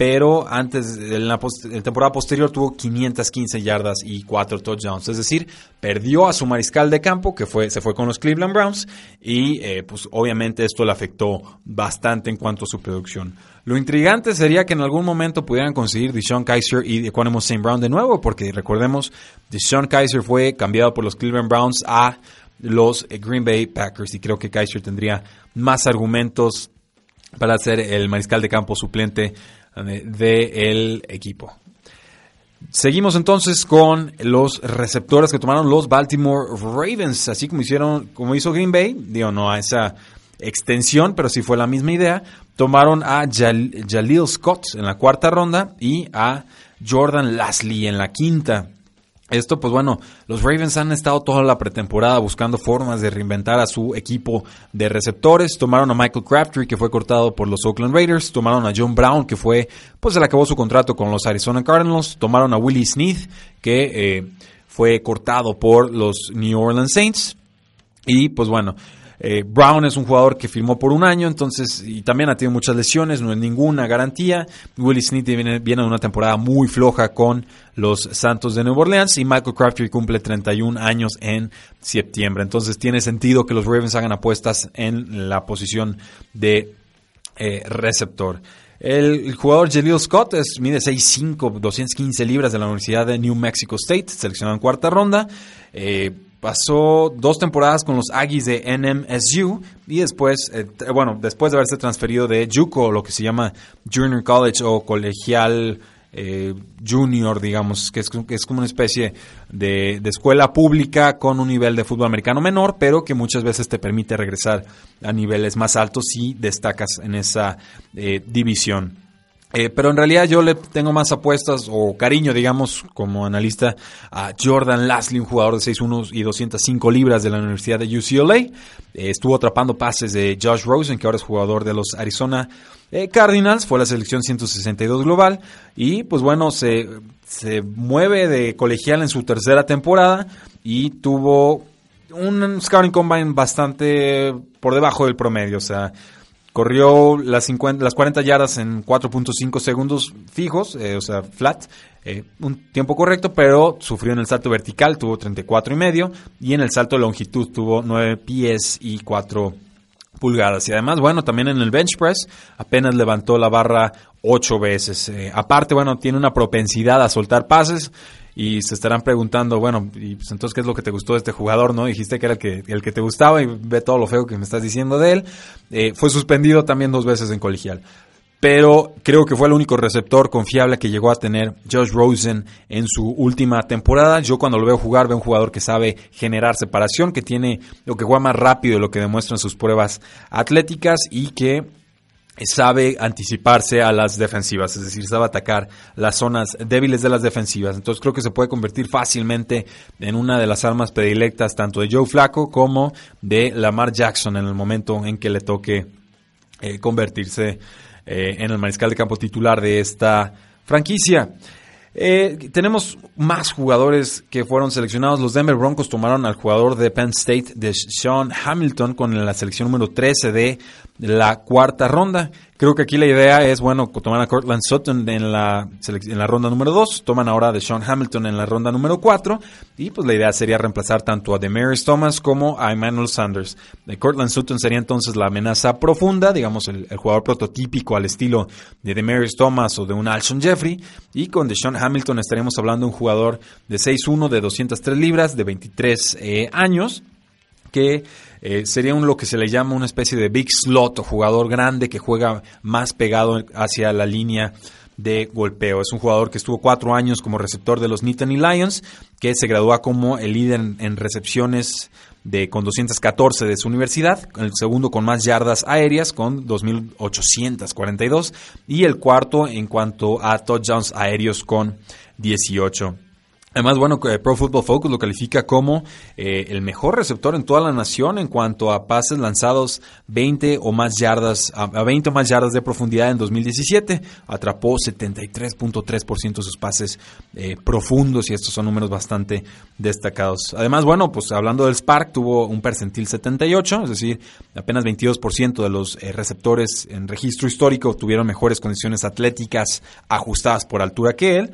pero antes, en la, temporada posterior, tuvo 515 yardas y 4 touchdowns. Es decir, perdió a su mariscal de campo, que fue, se fue con los Cleveland Browns, y eh, pues obviamente esto le afectó bastante en cuanto a su producción. Lo intrigante sería que en algún momento pudieran conseguir Deshaun Kaiser y Equanimous St. Brown de nuevo, porque recordemos, Deshaun Kaiser fue cambiado por los Cleveland Browns a los Green Bay Packers, y creo que Kaiser tendría más argumentos para ser el mariscal de campo suplente del equipo. Seguimos entonces con los receptores que tomaron los Baltimore Ravens, así como hicieron, como hizo Green Bay, digo no a esa extensión, pero sí fue la misma idea. Tomaron a Jalil Scott en la cuarta ronda y a Jordan Lasley en la quinta. Esto, pues bueno, los Ravens han estado toda la pretemporada buscando formas de reinventar a su equipo de receptores. Tomaron a Michael Crabtree, que fue cortado por los Oakland Raiders. Tomaron a John Brown, que fue, pues se acabó su contrato con los Arizona Cardinals. Tomaron a Willie Smith, que eh, fue cortado por los New Orleans Saints. Y pues bueno, eh, Brown es un jugador que firmó por un año, entonces, y también ha tenido muchas lesiones, no es ninguna garantía. Willie Smith viene, viene de una temporada muy floja con los Santos de Nueva Orleans y Michael Crabtree cumple 31 años en septiembre. Entonces tiene sentido que los Ravens hagan apuestas en la posición de eh, receptor. El, jugador Jaleel Scott es, mide 6'5, 215 libras de la Universidad de New Mexico State, seleccionado en cuarta ronda. Eh, pasó dos temporadas con los Aggies de NMSU y después, eh, bueno, después de haberse transferido de JUCO, lo que se llama Junior College o colegial eh, junior, digamos, que es, es, como una especie de, escuela pública con un nivel de fútbol americano menor, pero que muchas veces te permite regresar a niveles más altos si destacas en esa eh, división. Eh, pero en realidad yo le tengo más apuestas o cariño, digamos, como analista a Jordan Lasley, un jugador de 6'1 y 205 libras de la Universidad de UCLA. Eh, estuvo atrapando pases de Josh Rosen, que ahora es jugador de los Arizona eh, Cardinals. Fue la selección 162 global. Y pues bueno, se, se mueve de colegial en su tercera temporada y tuvo un scouting combine bastante por debajo del promedio. O sea, Corrió las, 50, las 40 yardas en 4.5 segundos fijos, eh, o sea, flat, eh, un tiempo correcto, pero sufrió en el salto vertical, tuvo 34 y medio, y en el salto de longitud tuvo 9 pies y 4 pulgadas. Y además, bueno, también en el bench press apenas levantó la barra 8 veces. Eh, aparte, bueno, tiene una propensidad a soltar pases y se estarán preguntando, bueno, y pues entonces qué es lo que te gustó de este jugador, ¿no? Dijiste que era el que, el que te gustaba y ve todo lo feo que me estás diciendo de él. Eh, fue suspendido también dos veces en colegial. Pero creo que fue el único receptor confiable que llegó a tener Josh Rosen en su última temporada. Yo cuando lo veo jugar veo un jugador que sabe generar separación, que tiene lo que juega más rápido de lo que demuestra en sus pruebas atléticas y que sabe anticiparse a las defensivas, es decir, sabe atacar las zonas débiles de las defensivas. Entonces creo que se puede convertir fácilmente en una de las armas predilectas tanto de Joe Flaco como de Lamar Jackson en el momento en que le toque eh, convertirse eh, en el mariscal de campo titular de esta franquicia. Eh, tenemos más jugadores que fueron seleccionados. Los Denver Broncos tomaron al jugador de Penn State, de Sean Hamilton, con la selección número 13 de la cuarta ronda. Creo que aquí la idea es, bueno, tomar a Cortland Sutton en la, en la ronda número 2, toman ahora de Sean Hamilton en la ronda número 4, y pues la idea sería reemplazar tanto a Demarius Thomas como a Emmanuel Sanders. De Cortland Sutton sería entonces la amenaza profunda, digamos el, jugador prototípico al estilo de Demarius Thomas o de un Alshon Jeffrey, y con Sean Hamilton estaríamos hablando de un jugador de 6'1, de 203 libras, de 23 eh, años, que eh, sería un, lo que se le llama una especie de big slot o jugador grande que juega más pegado hacia la línea de golpeo. Es un jugador que estuvo cuatro años como receptor de los Nittany Lions, que se gradúa como el líder en, recepciones de, con 214 de su universidad, el segundo con más yardas aéreas con 2.842 y el cuarto en cuanto a touchdowns aéreos con 18. Además, bueno, eh, Pro Football Focus lo califica como eh, el mejor receptor en toda la nación en cuanto a pases lanzados 20 o más yardas, a, 20 o más yardas de profundidad en 2017. Atrapó 73.3% de sus pases eh, profundos y estos son números bastante destacados. Además, bueno, pues hablando del Spark, tuvo un percentil 78, es decir, apenas 22% de los receptores en registro histórico tuvieron mejores condiciones atléticas ajustadas por altura que él.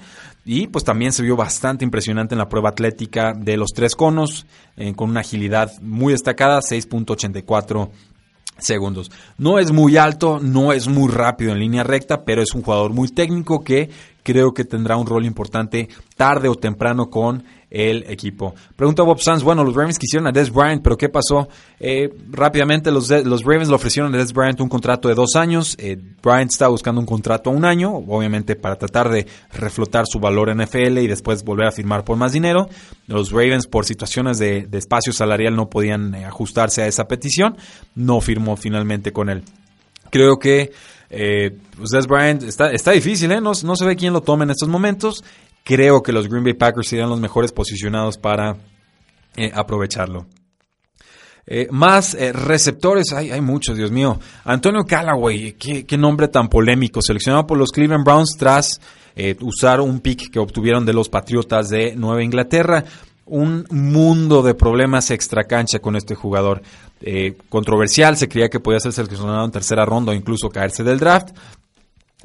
Y pues también se vio bastante impresionante en la prueba atlética de los tres conos, eh, con una agilidad muy destacada, 6.84 segundos. No es muy alto, no es muy rápido en línea recta, pero es un jugador muy técnico que creo que tendrá un rol importante tarde o temprano con el equipo. Pregunta Bob Sanz, bueno, los Ravens quisieron a Des Bryant, pero ¿qué pasó? Eh, rápidamente los, los Ravens le ofrecieron a Des Bryant un contrato de dos años. Eh, Bryant está buscando un contrato a un año, obviamente para tratar de reflotar su valor en NFL y después volver a firmar por más dinero. Los Ravens, por situaciones de, espacio salarial, no podían eh, ajustarse a esa petición. No firmó finalmente con él. Creo que eh, pues Des Bryant está, difícil, ¿eh? no, se ve quién lo tome en estos momentos. Creo que los Green Bay Packers serían los mejores posicionados para eh, aprovecharlo. Eh, más receptores, hay, hay muchos, Dios mío. Antonio Callaway, qué, nombre tan polémico, seleccionado por los Cleveland Browns tras usar un pick que obtuvieron de los Patriotas de Nueva Inglaterra. Un mundo de problemas extra cancha con este jugador. controversial, se creía que podía ser seleccionado en tercera ronda o incluso caerse del draft.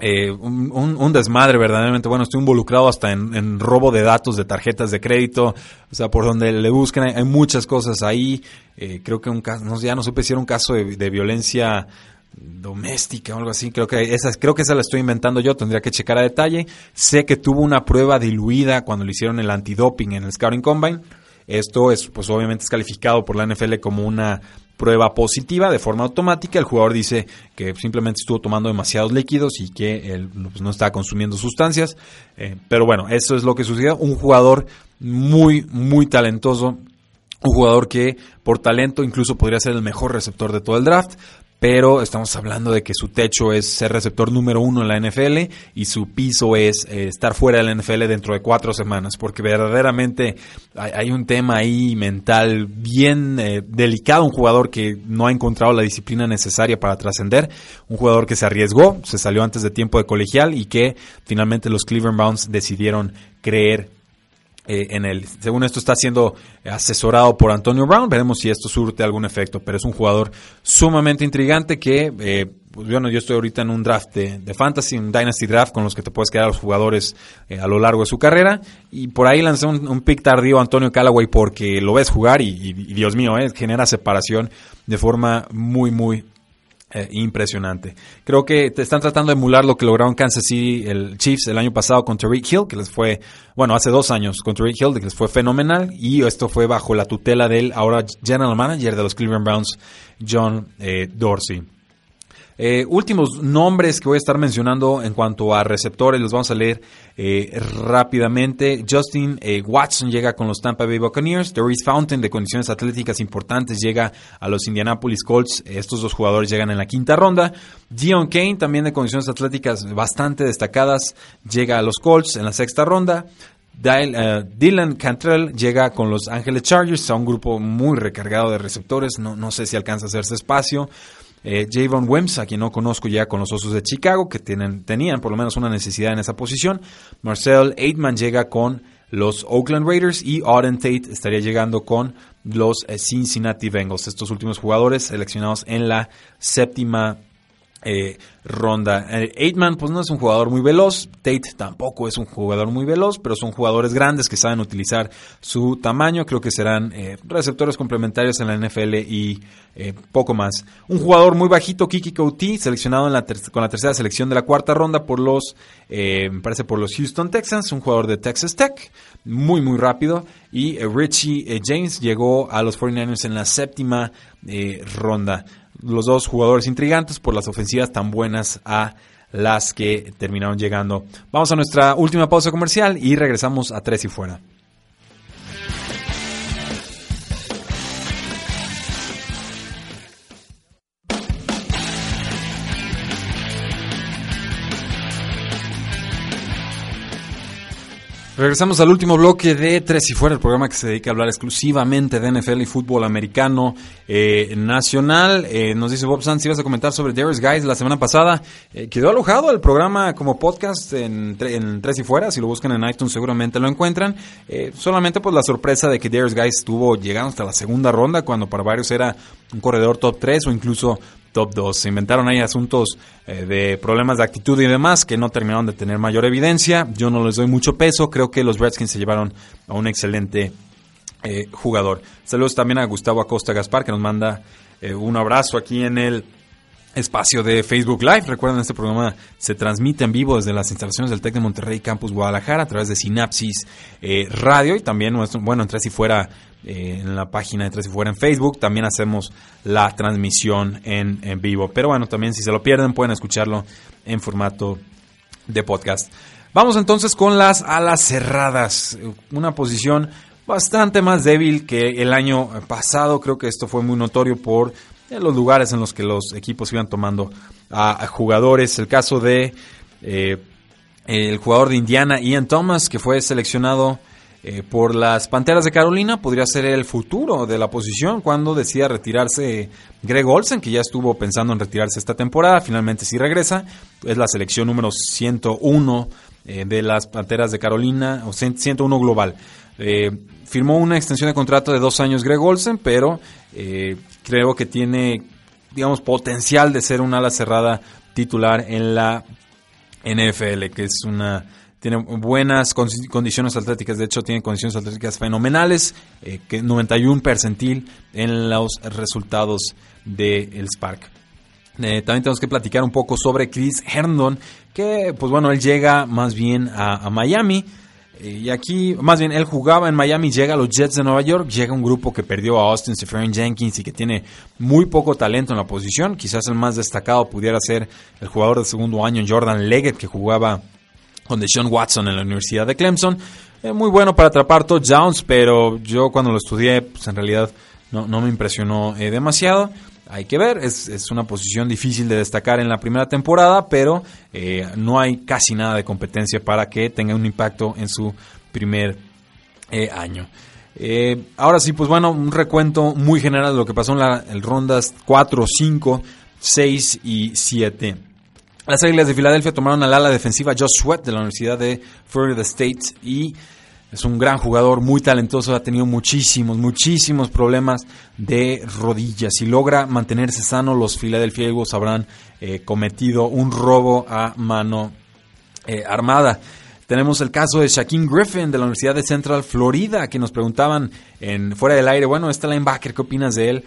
Eh, un, desmadre verdaderamente. Bueno, estoy involucrado hasta en, robo de datos de tarjetas de crédito, o sea, por donde le busquen, hay, muchas cosas ahí. Eh, creo que un ya no supe si era un caso de, violencia doméstica o algo así. Creo que esa, creo que esa la estoy inventando yo, tendría que checar a detalle. Sé que tuvo una prueba diluida cuando le hicieron el antidoping en el Scouting Combine. Esto es, pues obviamente es calificado por la NFL como una prueba positiva de forma automática. El jugador dice que simplemente estuvo tomando demasiados líquidos y que él pues, no estaba consumiendo sustancias. Eh, pero bueno, eso es lo que sucedió. Un jugador muy, muy talentoso. Un jugador que por talento incluso podría ser el mejor receptor de todo el draft, pero estamos hablando de que su techo es ser receptor número uno en la NFL y su piso es eh, estar fuera de la NFL dentro de cuatro semanas, porque verdaderamente hay, un tema ahí mental bien eh, delicado, un jugador que no ha encontrado la disciplina necesaria para trascender, un jugador que se arriesgó, se salió antes de tiempo de colegial y que finalmente los Cleveland Browns decidieron creer eh, en el, según esto está siendo asesorado por Antonio Brown, veremos si esto surte algún efecto, pero es un jugador sumamente intrigante que, eh, pues bueno, yo estoy ahorita en un draft de, fantasy, un dynasty draft con los que te puedes quedar los jugadores eh, a lo largo de su carrera. Y por ahí lancé un, pick tardío a Antonio Callaway porque lo ves jugar y, y Dios mío, genera separación de forma muy, muy eh, impresionante. Creo que te están tratando de emular lo que lograron Kansas City el Chiefs el año pasado con Tariq Hill, que les fue, bueno, hace dos años con Tariq Hill, que les fue fenomenal, y esto fue bajo la tutela del ahora general manager de los Cleveland Browns, John eh, Dorsey. Eh, últimos nombres que voy a estar mencionando en cuanto a receptores, los vamos a leer eh, rápidamente. Justin eh, Watson llega con los Tampa Bay Buccaneers. Doris Fountain, de condiciones atléticas importantes, llega a los Indianapolis Colts. Estos dos jugadores llegan en la quinta ronda. Dion Kane, también de condiciones atléticas bastante destacadas, llega a los Colts en la sexta ronda. Dylan Cantrell llega con los Angeles Chargers, a un grupo muy recargado de receptores, no, no sé si alcanza a hacerse espacio. Eh, Javon Wims, a quien no conozco ya con los Osos de Chicago, que tienen, tenían por lo menos una necesidad en esa posición. Marcel Aitman llega con los Oakland Raiders y Auden Tate estaría llegando con los eh, Cincinnati Bengals. Estos últimos jugadores seleccionados en la séptima eh, ronda. Eh, pues no es un jugador muy veloz, Tate tampoco es un jugador muy veloz, pero son jugadores grandes que saben utilizar su tamaño. Creo que serán eh, receptores complementarios en la NFL y eh, poco más. Un jugador muy bajito, Kiki Couty, seleccionado en la con la tercera selección de la cuarta ronda por los, parece por los Houston Texans, un jugador de Texas Tech, muy muy rápido. Y Richie James llegó a los 49ers en la séptima ronda los dos jugadores intrigantes por las ofensivas tan buenas a las que terminaron llegando. Vamos a nuestra última pausa comercial y regresamos a Tres y Fuera. Regresamos al último bloque de Tres y Fuera, el programa que se dedica a hablar exclusivamente de NFL y fútbol americano eh, nacional. Eh, nos dice Bob Sanz, si vas a comentar sobre Darius Guys la semana pasada. Eh, quedó alojado el programa como podcast en, Tres y Fuera. Si lo buscan en iTunes seguramente lo encuentran. solamente pues la sorpresa de que Darius Guys estuvo llegando hasta la segunda ronda, cuando para varios era un corredor top 3 o incluso top 2. Se inventaron ahí asuntos eh, de problemas de actitud y demás que no terminaron de tener mayor evidencia. Yo no les doy mucho peso. Creo que los Redskins se llevaron a un excelente eh, jugador. Saludos también a Gustavo Acosta Gaspar que nos manda eh, un abrazo aquí en el espacio de Facebook Live. Recuerden, este programa se transmite en vivo desde las instalaciones del TEC de Monterrey Campus Guadalajara a través de Sinapsis Radio y también, bueno, entre si fuera eh, en la página de Tres y Fuera en Facebook. También hacemos la transmisión en, en, vivo. Pero bueno, también si se lo pierden pueden escucharlo en formato de podcast. Vamos entonces con las alas cerradas. Una posición bastante más débil que el año pasado. Creo que esto fue muy notorio por los lugares en los que los equipos iban tomando a, jugadores. El caso de eh, el jugador de Indiana, Ian Thomas, que fue seleccionado eh, por las Panteras de Carolina podría ser el futuro de la posición cuando decida retirarse Greg Olsen, que ya estuvo pensando en retirarse esta temporada, finalmente sí regresa, es la selección número 101 eh, de las Panteras de Carolina, o 101 global. Eh, firmó una extensión de contrato de dos años Greg Olsen, pero creo que tiene, digamos, potencial de ser un ala cerrada titular en la NFL, que es una tiene buenas condiciones atléticas, de hecho tiene condiciones atléticas fenomenales, eh, que 91 percentil en los resultados del el Spark. Eh, también tenemos que platicar un poco sobre Chris Herndon, que pues bueno, él llega más bien a, Miami. Eh, y aquí, más bien, él jugaba en Miami, llega a los Jets de Nueva York, llega un grupo que perdió a Austin Seferian Jenkins y que tiene muy poco talento en la posición. Quizás el más destacado pudiera ser el jugador de segundo año, Jordan Leggett, que jugaba con Deshaun Watson en la Universidad de Clemson. Eh, muy bueno para atrapar touchdowns, pero yo cuando lo estudié, pues en realidad no, me impresionó eh, demasiado. Hay que ver, es, una posición difícil de destacar en la primera temporada, pero eh, no hay casi nada de competencia para que tenga un impacto en su primer año. ahora sí, pues bueno, un recuento muy general de lo que pasó en las rondas 4, 5, 6 y 7. Las Águilas de Filadelfia tomaron al ala defensiva Josh Sweat de la Universidad de Florida State y es un gran jugador, muy talentoso, ha tenido muchísimos, muchísimos problemas de rodillas. Si logra mantenerse sano, los Philadelphia habrán eh, cometido un robo a mano eh, armada. Tenemos el caso de Shaquille Griffin de la Universidad de Central Florida, que nos preguntaban en fuera del aire, bueno, este linebacker, ¿qué opinas de él?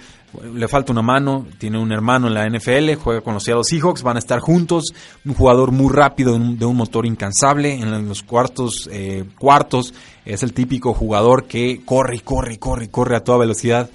Le falta una mano, tiene un hermano en la NFL, juega con los Seattle Seahawks, van a estar juntos, un jugador muy rápido, de un, motor incansable, en los cuartos, eh, cuartos es el típico jugador que corre, corre, corre, corre a toda velocidad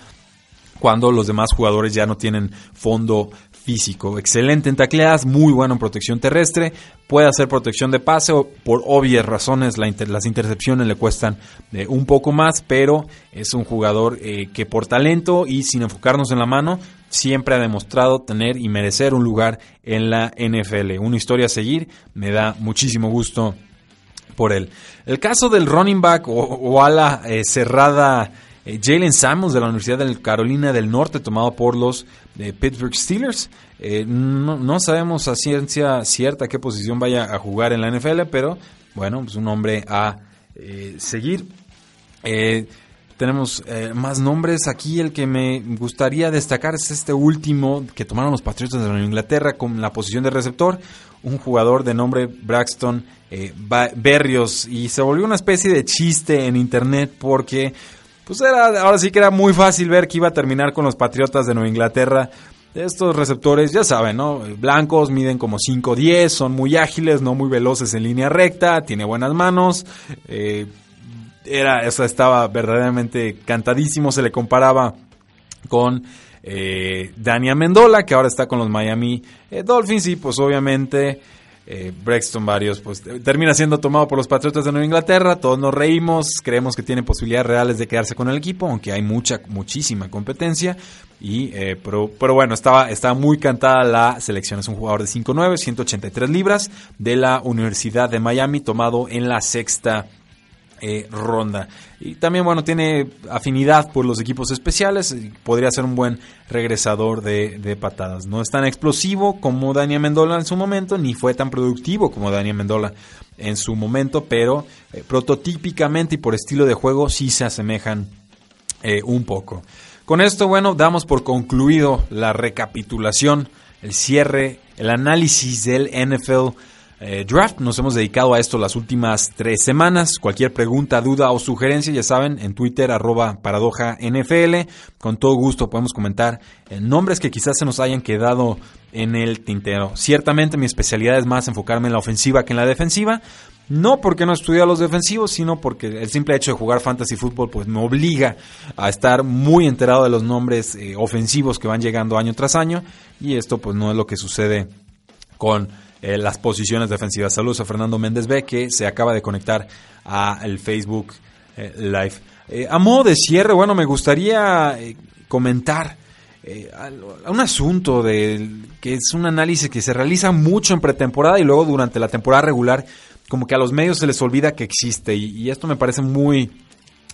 cuando los demás jugadores ya no tienen fondo físico. Excelente en tacleadas, muy bueno en protección terrestre, puede hacer protección de pase, por obvias razones las intercepciones le cuestan eh, un poco más, pero es un jugador eh, que por talento y sin enfocarnos en la mano, siempre ha demostrado tener y merecer un lugar en la NFL. Una historia a seguir, me da muchísimo gusto por él. El caso del running back o, ala eh, cerrada eh, Jalen Samuels de la Universidad de Carolina del Norte, tomado por los de Pittsburgh Steelers. Eh, no, sabemos a ciencia cierta qué posición vaya a jugar en la NFL, pero bueno, pues un hombre a seguir. tenemos más nombres aquí. El que me gustaría destacar es este último que tomaron los Patriotas de la Inglaterra con la posición de receptor un jugador de nombre Braxton eh, Berrios y se volvió una especie de chiste en internet porque pues era, ahora sí que era muy fácil ver que iba a terminar con los Patriotas de Nueva Inglaterra. Estos receptores, ya saben, ¿no? Blancos, miden como 5'10, son muy ágiles, no muy veloces en línea recta, tiene buenas manos. Eh, era, eso estaba verdaderamente cantadísimo, se le comparaba con eh, Dania Mendola, que ahora está con los Miami eh, Dolphins, y pues obviamente eh, Brexton varios, pues termina siendo tomado por los Patriotas de Nueva Inglaterra, todos nos reímos, creemos que tiene posibilidades reales de quedarse con el equipo, aunque hay mucha, muchísima competencia, y eh, pero, pero bueno, estaba, estaba muy cantada la selección, es un jugador de 5'9", 183 libras, de la Universidad de Miami, tomado en la sexta eh, ronda. Y también, bueno, tiene afinidad por los equipos especiales. Podría ser un buen regresador de, patadas. No es tan explosivo como Daniel Mendola en su momento, ni fue tan productivo como Daniel Mendola en su momento, pero eh, prototípicamente y por estilo de juego sí se asemejan eh, un poco. Con esto, bueno, damos por concluido la recapitulación, el cierre, el análisis del NFL eh, draft. Nos hemos dedicado a esto las últimas tres semanas. Cualquier pregunta, duda o sugerencia, ya saben, en Twitter, arroba paradoja NFL. Con todo gusto podemos comentar eh, nombres que quizás se nos hayan quedado en el tintero. Ciertamente mi especialidad es más enfocarme en la ofensiva que en la defensiva. No porque no estudio a los defensivos, sino porque el simple hecho de jugar fantasy fútbol pues me obliga a estar muy enterado de los nombres eh, ofensivos que van llegando año tras año y esto pues no es lo que sucede con eh, las posiciones defensivas. Saludos a Fernando Méndez B, que se acaba de conectar al Facebook eh, Live. Eh, a modo de cierre, bueno, me gustaría comentar un asunto de, que es un análisis que se realiza mucho en pretemporada y luego durante la temporada regular, como que a los medios se les olvida que existe. y esto me parece muy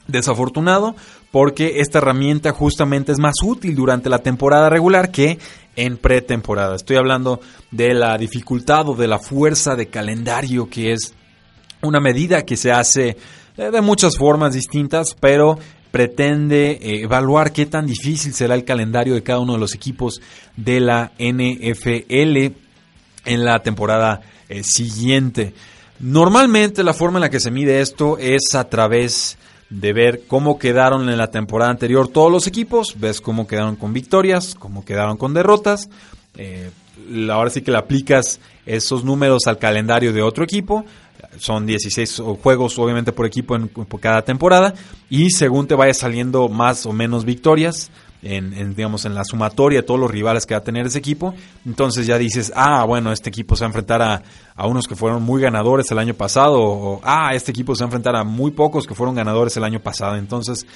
desafortunado porque esta herramienta justamente es más útil durante la temporada regular que en pretemporada. Estoy hablando de la dificultad o de la fuerza de calendario que es una medida que se hace eh, de muchas formas distintas, pero pretende eh, evaluar qué tan difícil será el calendario de cada uno de los equipos de la NFL en la temporada eh, siguiente. Normalmente la forma en la que se mide esto es a través de ver cómo quedaron en la temporada anterior todos los equipos, ves cómo quedaron con victorias, cómo quedaron con derrotas, eh, ahora sí que le aplicas esos números al calendario de otro equipo, son 16 juegos obviamente por equipo en, cada temporada y según te vaya saliendo más o menos victorias, en, digamos, en la sumatoria de todos los rivales que va a tener ese equipo. Entonces ya dices, ah, bueno, este equipo se va a enfrentar a, unos que fueron muy ganadores el año pasado, o ah, este equipo se va a enfrentar a muy pocos que fueron ganadores el año pasado. Entonces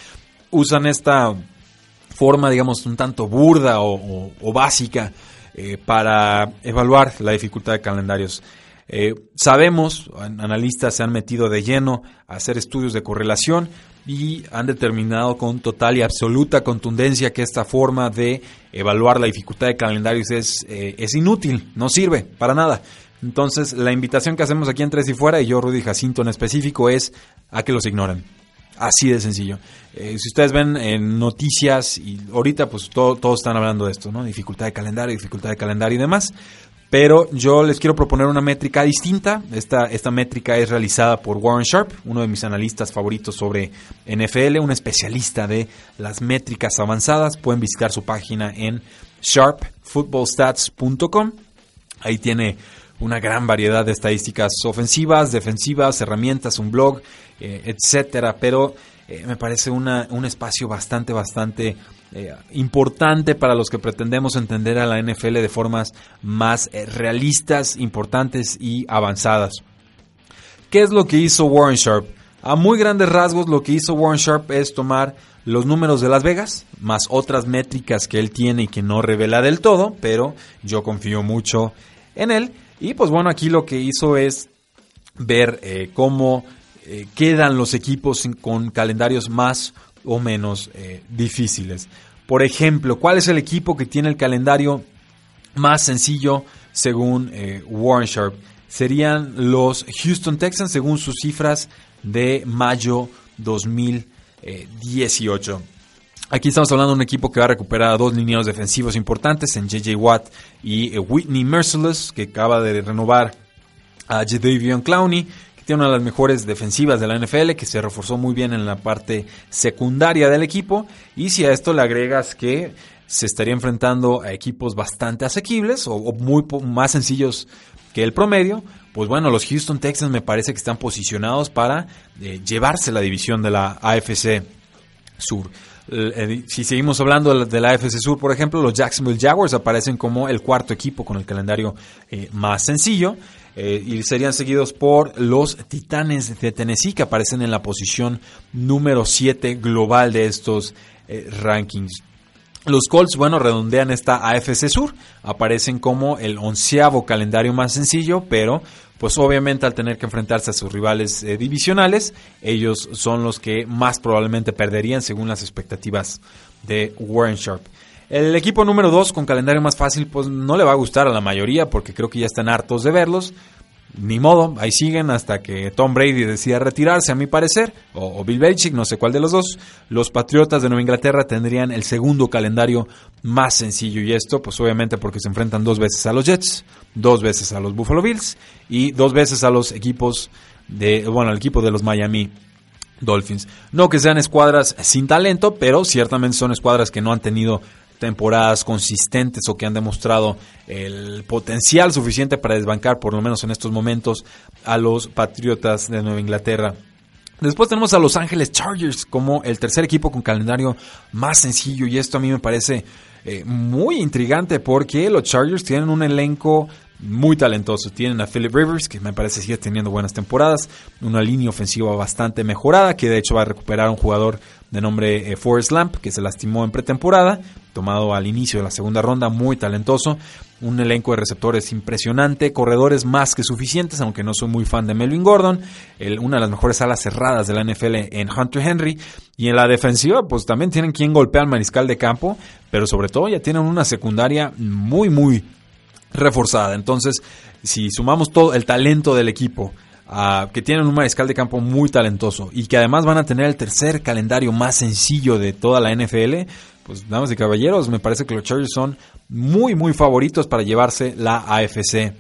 usan esta forma, digamos, un tanto burda o, básica eh, para evaluar la dificultad de calendarios. Eh, sabemos, analistas se han metido de lleno a hacer estudios de correlación y han determinado con total y absoluta contundencia que esta forma de evaluar la dificultad de calendarios es, eh, es inútil, no sirve para nada. Entonces, la invitación que hacemos aquí en Tres y Fuera, y yo, Rudy Jacinto en específico, es a que los ignoren. Así de sencillo. Eh, si ustedes ven en noticias, y ahorita pues todos están hablando de esto, ¿no? Dificultad de calendario, dificultad de calendario y demás. Pero yo les quiero proponer una métrica distinta. Esta, esta métrica es realizada por Warren Sharp, uno de mis analistas favoritos sobre NFL, un especialista de las métricas avanzadas. Pueden visitar su página en sharpfootballstats.com. Ahí tiene una gran variedad de estadísticas ofensivas, defensivas, herramientas, un blog, eh, etcétera. Pero eh, me parece una, un espacio bastante, bastante eh, importante para los que pretendemos entender a la NFL de formas más eh, realistas, importantes y avanzadas. ¿Qué es lo que hizo Warren Sharp? A muy grandes rasgos lo que hizo Warren Sharp es tomar los números de Las Vegas, más otras métricas que él tiene y que no revela del todo, pero yo confío mucho en él. Y pues bueno, aquí lo que hizo es ver eh, cómo quedan los equipos con calendarios más o menos eh, difíciles. Por ejemplo, ¿cuál es el equipo que tiene el calendario más sencillo según Warren Sharp? Serían los Houston Texans según sus cifras de mayo 2018. Aquí estamos hablando de un equipo que va a recuperar a dos lineados defensivos importantes en JJ Watt y Whitney Merciless, que acaba de renovar a Jadavion Clowney, una de las mejores defensivas de la NFL, que se reforzó muy bien en la parte secundaria del equipo. Y si a esto le agregas que se estaría enfrentando a equipos bastante asequibles o, muy más sencillos que el promedio, pues bueno, los Houston Texans me parece que están posicionados para eh, llevarse la división de la AFC Sur. Eh, si seguimos hablando de la AFC Sur, por ejemplo, los Jacksonville Jaguars aparecen como el cuarto equipo con el calendario eh, más sencillo. Eh, y serían seguidos por los Titanes de Tennessee, que aparecen en la posición número 7 global de estos eh, rankings. Los Colts, bueno, redondean esta AFC Sur, aparecen como el onceavo calendario más sencillo, pero pues obviamente al tener que enfrentarse a sus rivales eh, divisionales, ellos son los que más probablemente perderían según las expectativas de Warren Sharp. El equipo número 2 con calendario más fácil pues no le va a gustar a la mayoría porque creo que ya están hartos de verlos. Ni modo, ahí siguen hasta que Tom Brady decida retirarse, a mi parecer, o, Bill Belichick, no sé cuál de los dos. Los Patriotas de Nueva Inglaterra tendrían el segundo calendario más sencillo y esto, pues obviamente porque se enfrentan dos veces a los Jets, dos veces a los Buffalo Bills y dos veces a los equipos de, bueno, al equipo de los Miami Dolphins. No que sean escuadras sin talento, pero ciertamente son escuadras que no han tenido temporadas consistentes o que han demostrado el potencial suficiente para desbancar, por lo menos en estos momentos, a los Patriotas de Nueva Inglaterra. Después tenemos a Los Ángeles Chargers como el tercer equipo con calendario más sencillo y esto a mí me parece eh, muy intrigante porque los Chargers tienen un elenco muy talentoso. Tienen a Philip Rivers, que me parece sigue teniendo buenas temporadas, una línea ofensiva bastante mejorada, que de hecho va a recuperar un jugador de nombre eh, Forrest Lamp, que se lastimó en pretemporada, tomado al inicio de la segunda ronda, muy talentoso, un elenco de receptores impresionante, corredores más que suficientes, aunque no soy muy fan de Melvin Gordon, una de las mejores alas cerradas de la NFL en Hunter Henry, y en la defensiva pues también tienen quien golpea al mariscal de campo, pero sobre todo ya tienen una secundaria muy muy reforzada. Entonces, si sumamos todo el talento del equipo, que tienen un mariscal de campo muy talentoso y que además van a tener el tercer calendario más sencillo de toda la NFL, pues damas y caballeros, me parece que los Chargers son muy, muy favoritos para llevarse la AFC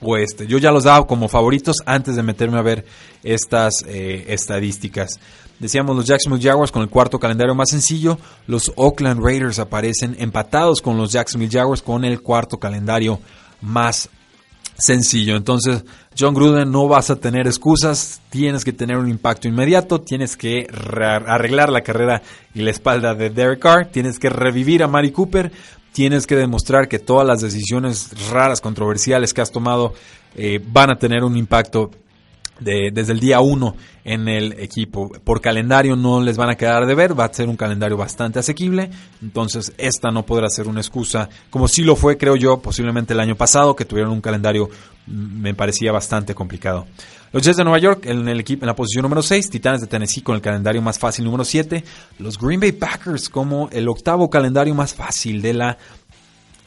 Oeste. Yo ya los daba como favoritos antes de meterme a ver estas eh, estadísticas. Decíamos los Jacksonville Jaguars con el cuarto calendario más sencillo. Los Oakland Raiders aparecen empatados con los Jacksonville Jaguars con el cuarto calendario más sencillo. Entonces, John Gruden, no vas a tener excusas, tienes que tener un impacto inmediato, tienes que arreglar la carrera y la espalda de Derek Carr, tienes que revivir a Mari Cooper, tienes que demostrar que todas las decisiones raras, controversiales que has tomado eh, van a tener un impacto desde el día 1 en el equipo. Por calendario no les van a quedar de ver, va a ser un calendario bastante asequible, entonces esta no podrá ser una excusa, como sí lo fue, creo yo, posiblemente el año pasado, que tuvieron un calendario, mm, me parecía bastante complicado. Los Jets de Nueva York en el equipo en la posición número 6, Titanes de Tennessee con el calendario más fácil número 7, los Green Bay Packers como el octavo calendario más fácil de la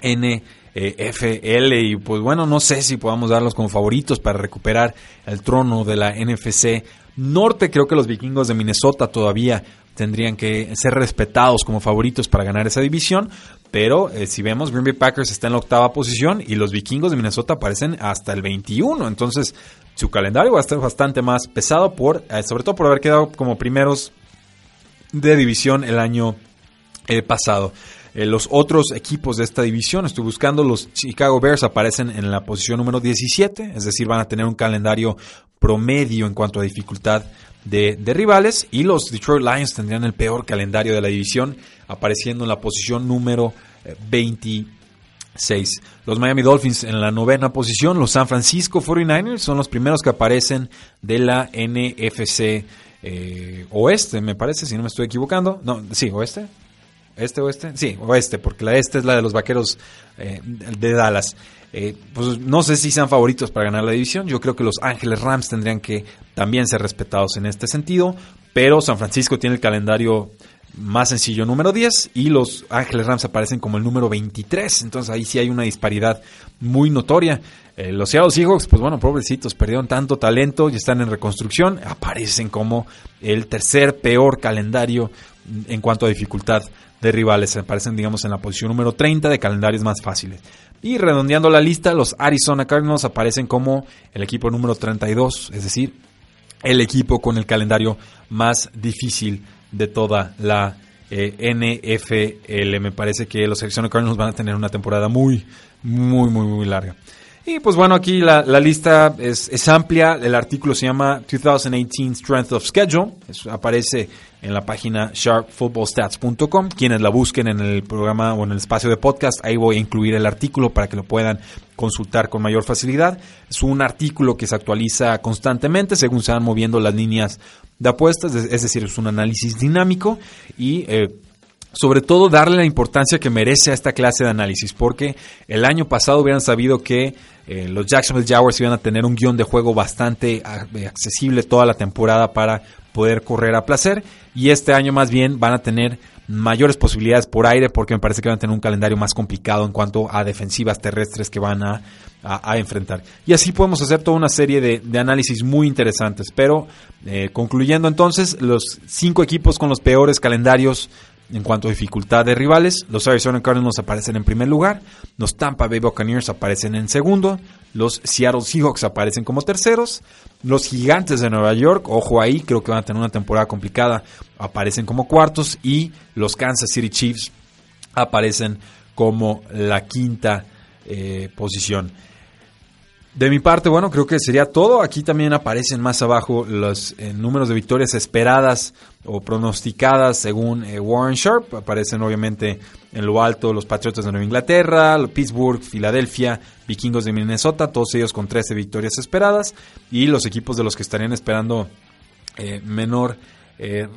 N eh, FL y pues bueno, no sé si podamos darlos como favoritos para recuperar el trono de la NFC Norte. Creo que los vikingos de Minnesota todavía tendrían que ser respetados como favoritos para ganar esa división. Pero eh, si vemos, Green Bay Packers está en la octava posición y los vikingos de Minnesota aparecen hasta el 21. Entonces, su calendario va a estar bastante más pesado, por, eh, sobre todo por haber quedado como primeros de división el año pasado. Eh, los otros equipos de esta división, estoy buscando, los Chicago Bears aparecen en la posición número 17, es decir, van a tener un calendario promedio en cuanto a dificultad de, rivales y los Detroit Lions tendrían el peor calendario de la división, apareciendo en la posición número 26. Eh, los Miami Dolphins en la novena posición, los San Francisco 49ers son los primeros que aparecen de la NFC eh, Oeste, me parece, si no me estoy equivocando. No, sí, Oeste. ¿Este oeste? Sí, oeste, porque la este es la de los vaqueros eh, de Dallas. Eh, pues no sé si sean favoritos para ganar la división. Yo creo que los Ángeles Rams tendrían que también ser respetados en este sentido. Pero San Francisco tiene el calendario más sencillo número 10 y los Ángeles Rams aparecen como el número 23. Entonces ahí sí hay una disparidad muy notoria. Eh, los Seattle Seahawks, pues bueno, pobrecitos, perdieron tanto talento y están en reconstrucción. Aparecen como el tercer peor calendario en cuanto a dificultad de rivales. Aparecen, digamos, en la posición número 30 de calendarios más fáciles. Y redondeando la lista, los Arizona Cardinals aparecen como el equipo número 32, es decir, el equipo con el calendario más difícil de toda la eh, NFL. Me parece que los Arizona Cardinals van a tener una temporada muy, muy, muy, muy larga. Y pues bueno, aquí la, lista es, amplia. El artículo se llama 2018 Strength of Schedule. aparece en la página sharpfootballstats.com. Quienes la busquen en el programa o en el espacio de podcast, ahí voy a incluir el artículo para que lo puedan consultar con mayor facilidad. Es un artículo que se actualiza constantemente según se van moviendo las líneas de apuestas, es decir, es un análisis dinámico y eh, sobre todo darle la importancia que merece a esta clase de análisis, porque el año pasado hubieran sabido que eh, los Jacksonville Jaguars iban a tener un guion de juego bastante eh, accesible toda la temporada para poder correr a placer, y este año más bien van a tener mayores posibilidades por aire porque me parece que van a tener un calendario más complicado en cuanto a defensivas terrestres que van a, enfrentar. Y así podemos hacer toda una serie de, análisis muy interesantes. Pero eh, concluyendo entonces, los cinco equipos con los peores calendarios en cuanto a dificultad de rivales, los Arizona Cardinals aparecen en primer lugar, los Tampa Bay Buccaneers aparecen en segundo, los Seattle Seahawks aparecen como terceros, los Gigantes de Nueva York, ojo ahí, creo que van a tener una temporada complicada, aparecen como cuartos y los Kansas City Chiefs aparecen como la quinta eh, posición. De mi parte, bueno, creo que sería todo. Aquí también aparecen más abajo los eh, números de victorias esperadas o pronosticadas según eh, Warren Sharp. Aparecen obviamente en lo alto los Patriotas de Nueva Inglaterra, Pittsburgh, Filadelfia, Vikingos de Minnesota, todos ellos con 13 victorias esperadas. Y los equipos de los que estarían esperando eh, menor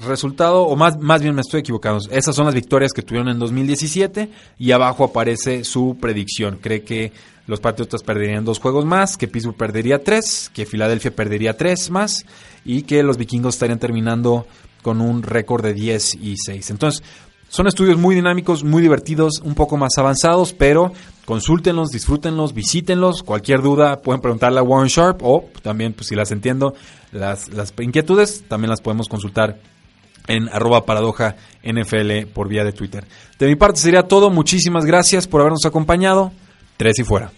resultado, o más, más bien me estoy equivocando. Esas son las victorias que tuvieron en 2017 y abajo aparece su predicción. Cree que los Patriotas perderían dos juegos más, que Pittsburgh perdería tres, que Filadelfia perdería tres más y que los vikingos estarían terminando con un récord de 10 y 6. Entonces, son estudios muy dinámicos, muy divertidos, un poco más avanzados, pero consúltenlos, disfrútenlos, visítenlos. Cualquier duda pueden preguntarle a Warren Sharp o también, pues si las entiendo, las, las inquietudes también las podemos consultar en arroba paradoja por vía de Twitter. De mi parte sería todo. Muchísimas gracias por habernos acompañado. Tres y fuera.